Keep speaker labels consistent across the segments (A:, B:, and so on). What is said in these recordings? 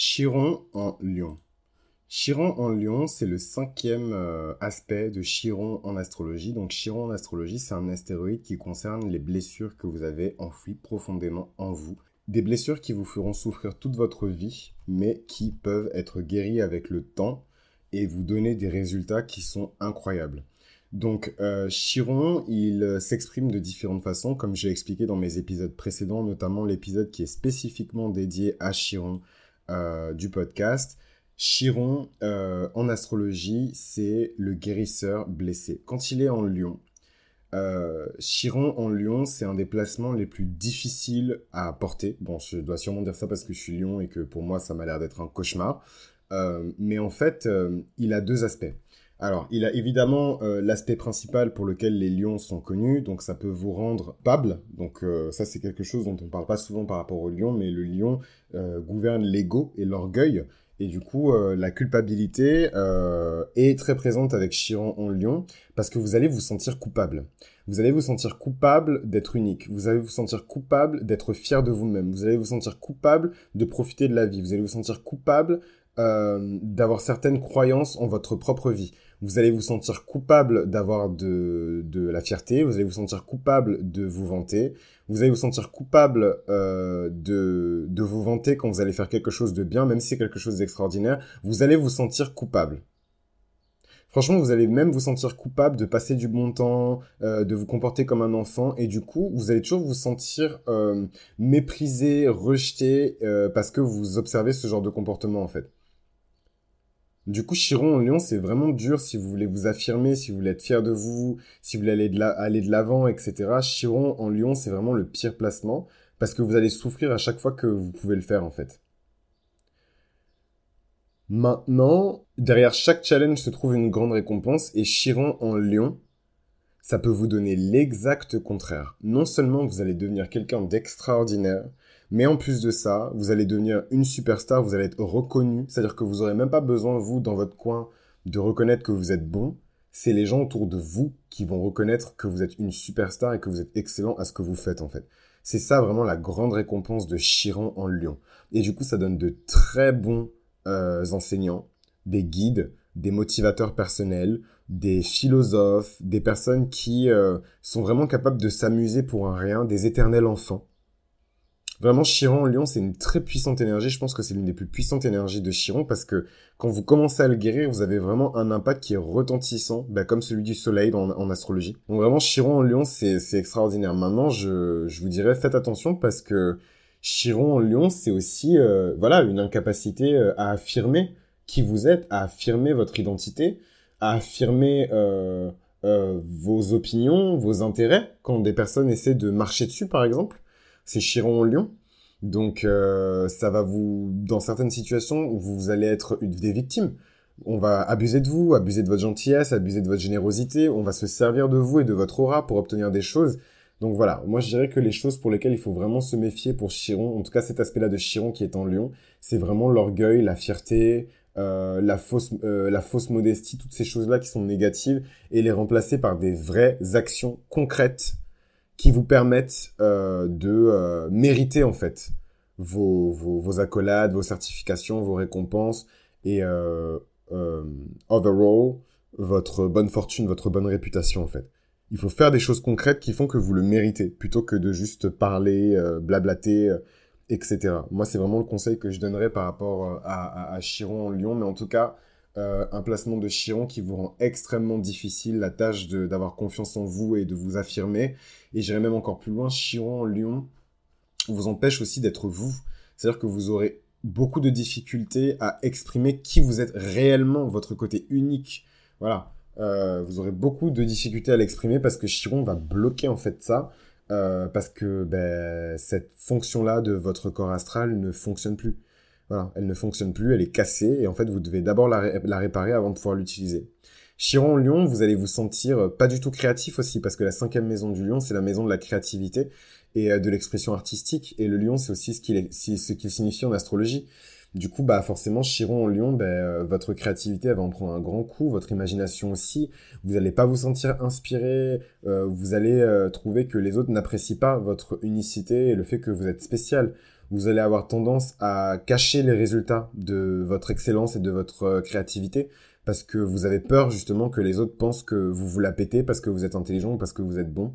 A: Chiron en lion. Chiron en lion, c'est le cinquième euh, aspect de Chiron en astrologie. Donc Chiron en astrologie, c'est un astéroïde qui concerne les blessures que vous avez enfouies profondément en vous. Des blessures qui vous feront souffrir toute votre vie, mais qui peuvent être guéries avec le temps et vous donner des résultats qui sont incroyables. Donc euh, Chiron, il euh, s'exprime de différentes façons, comme j'ai expliqué dans mes épisodes précédents, notamment l'épisode qui est spécifiquement dédié à Chiron euh, du podcast. Chiron, euh, en astrologie, c'est le guérisseur blessé. Quand il est en lion, euh, Chiron en lion, c'est un des placements les plus difficiles à porter. Bon, je dois sûrement dire ça parce que je suis lion et que pour moi, ça m'a l'air d'être un cauchemar. mais en fait, il a deux aspects. Alors, il a évidemment euh, l'aspect principal pour lequel les lions sont connus, donc ça peut vous rendre coupable. Donc euh, ça, c'est quelque chose dont on ne parle pas souvent par rapport au lion, mais le lion euh, gouverne l'ego et l'orgueil. Et du coup, la culpabilité est très présente avec Chiron en lion, parce que vous allez vous sentir coupable. Vous allez vous sentir coupable d'être unique. Vous allez vous sentir coupable d'être fier de vous-même. Vous allez vous sentir coupable de profiter de la vie. Vous allez vous sentir coupable d'avoir certaines croyances en votre propre vie vous allez vous sentir coupable d'avoir de, la fierté, vous allez vous sentir coupable de vous vanter, vous allez vous sentir coupable euh, de, vous vanter quand vous allez faire quelque chose de bien, même si c'est quelque chose d'extraordinaire, vous allez vous sentir coupable. Franchement, vous allez même vous sentir coupable de passer du bon temps, euh, de vous comporter comme un enfant, et du coup, vous allez toujours vous sentir euh, méprisé, rejeté, parce que vous observez ce genre de comportement en fait. Du coup, Chiron en Lion, c'est vraiment dur si vous voulez vous affirmer, si vous voulez être fier de vous, si vous voulez aller de, l'avant, etc. Chiron en Lion, c'est vraiment le pire placement parce que vous allez souffrir à chaque fois que vous pouvez le faire, en fait. Maintenant, derrière chaque challenge se trouve une grande récompense et Chiron en Lion, ça peut vous donner l'exact contraire. Non seulement vous allez devenir quelqu'un d'extraordinaire, mais en plus de ça, vous allez devenir une superstar, vous allez être reconnu. C'est-à-dire que vous n'aurez même pas besoin, vous, dans votre coin, de reconnaître que vous êtes bon. C'est les gens autour de vous qui vont reconnaître que vous êtes une superstar et que vous êtes excellent à ce que vous faites, en fait. C'est ça vraiment la grande récompense de Chiron en Lyon. Et du coup, ça donne de très bons euh, enseignants, des guides, des motivateurs personnels, des philosophes, des personnes qui euh, sont vraiment capables de s'amuser pour un rien, des éternels enfants. Vraiment, Chiron Lion, c'est une très puissante énergie. Je pense que c'est l'une des plus puissantes énergies de Chiron parce que quand vous commencez à le guérir, vous avez vraiment un impact qui est retentissant, bah, comme celui du soleil en astrologie. Donc vraiment, Chiron en Lion, c'est extraordinaire. Maintenant, je, je vous dirais, faites attention parce que Chiron en Lion, c'est aussi, euh, voilà, une incapacité euh, à affirmer qui vous êtes, à affirmer votre identité, à affirmer euh, vos opinions, vos intérêts, quand des personnes essaient de marcher dessus, par exemple c'est Chiron en Lion. Donc euh, ça va vous, dans certaines situations, vous allez être des victimes. On va abuser de vous, abuser de votre gentillesse, abuser de votre générosité. On va se servir de vous et de votre aura pour obtenir des choses. Donc voilà, moi je dirais que les choses pour lesquelles il faut vraiment se méfier pour Chiron, en tout cas cet aspect-là de Chiron qui est en Lion, c'est vraiment l'orgueil, la fierté, euh, la fausse, euh, la fausse modestie, toutes ces choses-là qui sont négatives et les remplacer par des vraies actions concrètes qui vous permettent euh, de euh, mériter en fait vos, vos, vos, accolades, vos certifications, vos récompenses et euh, euh, overall votre bonne fortune, votre bonne réputation en fait. Il faut faire des choses concrètes qui font que vous le méritez plutôt que de juste parler, euh, blablater, etc. Moi c'est vraiment le conseil que je donnerais par rapport à, à, à Chiron Lyon, mais en tout cas euh, un placement de Chiron qui vous rend extrêmement difficile la tâche d'avoir confiance en vous et de vous affirmer. Et j'irai même encore plus loin, Chiron en Lion vous empêche aussi d'être vous. C'est-à-dire que vous aurez beaucoup de difficultés à exprimer qui vous êtes réellement, votre côté unique. Voilà. Euh, vous aurez beaucoup de difficultés à l'exprimer parce que Chiron va bloquer en fait ça. Euh, parce que ben, cette fonction-là de votre corps astral ne fonctionne plus. Voilà, elle ne fonctionne plus, elle est cassée, et en fait, vous devez d'abord la, réparer avant de pouvoir l'utiliser. Chiron Lion, vous allez vous sentir euh, pas du tout créatif aussi, parce que la cinquième maison du lion, c'est la maison de la créativité et euh, de l'expression artistique, et le lion, c'est aussi ce qu'il ce signifie en astrologie. Du coup, bah forcément, Chiron en Lion, bah, euh, votre créativité elle va en prendre un grand coup, votre imagination aussi. Vous n'allez pas vous sentir inspiré, vous allez trouver que les autres n'apprécient pas votre unicité et le fait que vous êtes spécial vous allez avoir tendance à cacher les résultats de votre excellence et de votre euh, créativité parce que vous avez peur justement que les autres pensent que vous vous la pétez parce que vous êtes intelligent ou parce que vous êtes bon.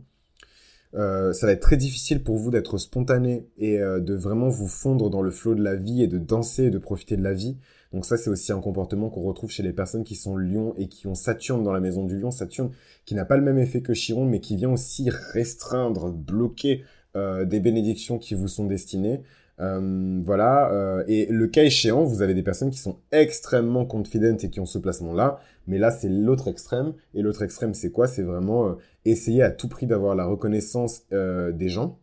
A: Euh, ça va être très difficile pour vous d'être spontané et euh, de vraiment vous fondre dans le flot de la vie et de danser et de profiter de la vie. Donc ça, c'est aussi un comportement qu'on retrouve chez les personnes qui sont lion et qui ont Saturne dans la maison du lion. Saturne qui n'a pas le même effet que Chiron, mais qui vient aussi restreindre, bloquer euh, des bénédictions qui vous sont destinées. Euh, voilà. Euh, et le cas échéant, vous avez des personnes qui sont extrêmement confidentes et qui ont ce placement-là. Mais là, c'est l'autre extrême. Et l'autre extrême, c'est quoi? C'est vraiment euh, essayer à tout prix d'avoir la reconnaissance des gens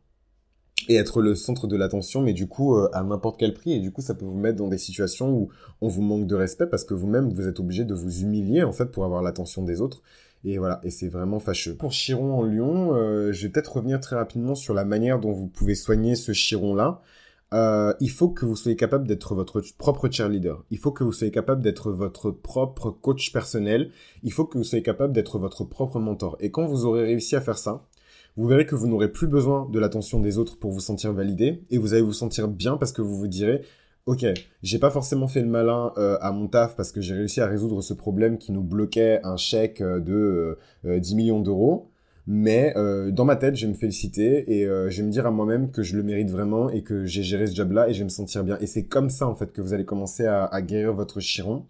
A: et être le centre de l'attention, mais du coup à n'importe quel prix. Et du coup, ça peut vous mettre dans des situations où on vous manque de respect parce que vous-même, vous êtes obligé de vous humilier en fait pour avoir l'attention des autres. Et voilà, et c'est vraiment fâcheux. Pour Chiron en Lyon, je vais peut-être revenir très rapidement sur la manière dont vous pouvez soigner ce Chiron-là. Euh, il faut que vous soyez capable d'être votre propre cheerleader. Il faut que vous soyez capable d'être votre propre coach personnel. Il faut que vous soyez capable d'être votre propre mentor. Et quand vous aurez réussi à faire ça, vous verrez que vous n'aurez plus besoin de l'attention des autres pour vous sentir validé et vous allez vous sentir bien parce que vous vous direz Ok, j'ai pas forcément fait le malin euh, à mon taf parce que j'ai réussi à résoudre ce problème qui nous bloquait un chèque de 10 euh, millions d'euros. Mais euh, dans ma tête, je vais me féliciter et euh, je vais me dire à moi-même que je le mérite vraiment et que j'ai géré ce job-là et je vais me sentir bien. Et c'est comme ça en fait que vous allez commencer à, guérir votre chiron.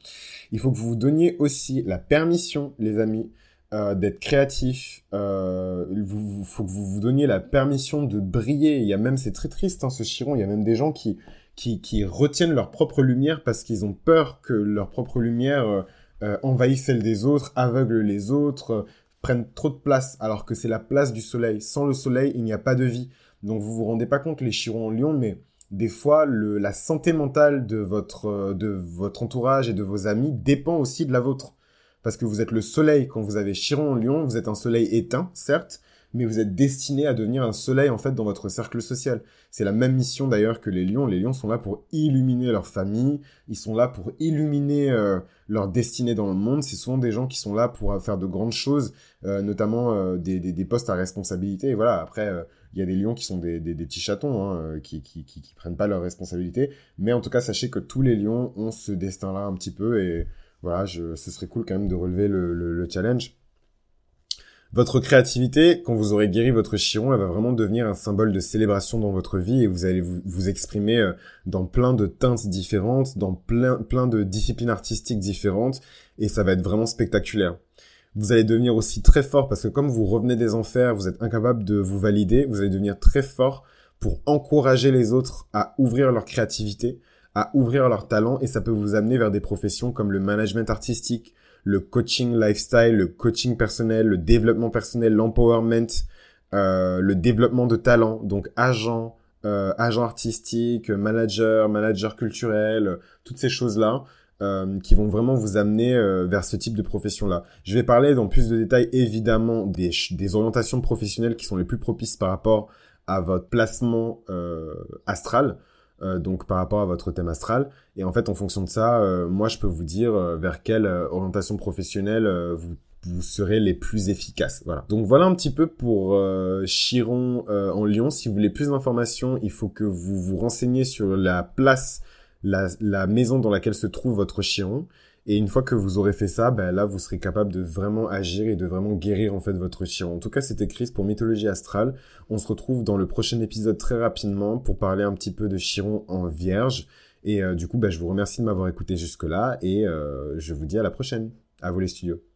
A: Il faut que vous vous donniez aussi la permission, les amis, euh, d'être créatif. Il faut que vous vous donniez la permission de briller. Il y a même, c'est très triste hein, ce chiron. Il y a même des gens qui qui, retiennent leur propre lumière parce qu'ils ont peur que leur propre lumière euh, envahisse celle des autres, aveugle les autres prennent trop de place alors que c'est la place du soleil. Sans le soleil, il n'y a pas de vie. Donc vous vous rendez pas compte les chirons en lion, mais des fois la santé mentale de votre, euh, de votre entourage et de vos amis dépend aussi de la vôtre. Parce que vous êtes le soleil quand vous avez chiron en lion, vous êtes un soleil éteint, certes, mais vous êtes destiné à devenir un soleil en fait dans votre cercle social. C'est la même mission d'ailleurs que les lions. Les lions sont là pour illuminer leur famille, ils sont là pour illuminer euh, leur destinée dans le monde. C'est souvent des gens qui sont là pour euh, faire de grandes choses, euh, notamment des, des, postes à responsabilité. Et voilà, après, il y a des lions qui sont des, des, petits chatons, hein, qui, qui, qui, prennent pas leurs responsabilités. Mais en tout cas, sachez que tous les lions ont ce destin-là un petit peu. Et voilà, je, ce serait cool quand même de relever le, le, le challenge. Votre créativité, quand vous aurez guéri votre chiron, elle va vraiment devenir un symbole de célébration dans votre vie et vous allez vous, exprimer euh, dans plein de teintes différentes, dans plein, plein de disciplines artistiques différentes et ça va être vraiment spectaculaire. Vous allez devenir aussi très fort parce que comme vous revenez des enfers, vous êtes incapable de vous valider, vous allez devenir très fort pour encourager les autres à ouvrir leur créativité, à ouvrir leur talent et ça peut vous amener vers des professions comme le management artistique, le coaching lifestyle, le coaching personnel, le développement personnel, l'empowerment, euh, le développement de talent, donc agent, euh, agent artistique, manager, manager culturel, toutes ces choses-là. Euh, qui vont vraiment vous amener euh, vers ce type de profession-là. Je vais parler dans plus de détails évidemment des, des orientations professionnelles qui sont les plus propices par rapport à votre placement euh, astral. Euh, donc par rapport à votre thème astral. Et en fait, en fonction de ça, euh, moi, je peux vous dire euh, vers quelle orientation professionnelle vous vous serez les plus efficaces. Voilà. Donc voilà un petit peu pour Chiron en Lyon. Si vous voulez plus d'informations, il faut que vous vous renseigniez sur la place, la, la maison dans laquelle se trouve votre Chiron. Et une fois que vous aurez fait ça, ben là, vous serez capable de vraiment agir et de vraiment guérir en fait votre chiron. En tout cas, c'était Chris pour Mythologie Astrale. On se retrouve dans le prochain épisode très rapidement pour parler un petit peu de chiron en vierge. Et euh, du coup, ben, je vous remercie de m'avoir écouté jusque-là et euh, je vous dis à la prochaine. À vous les studios.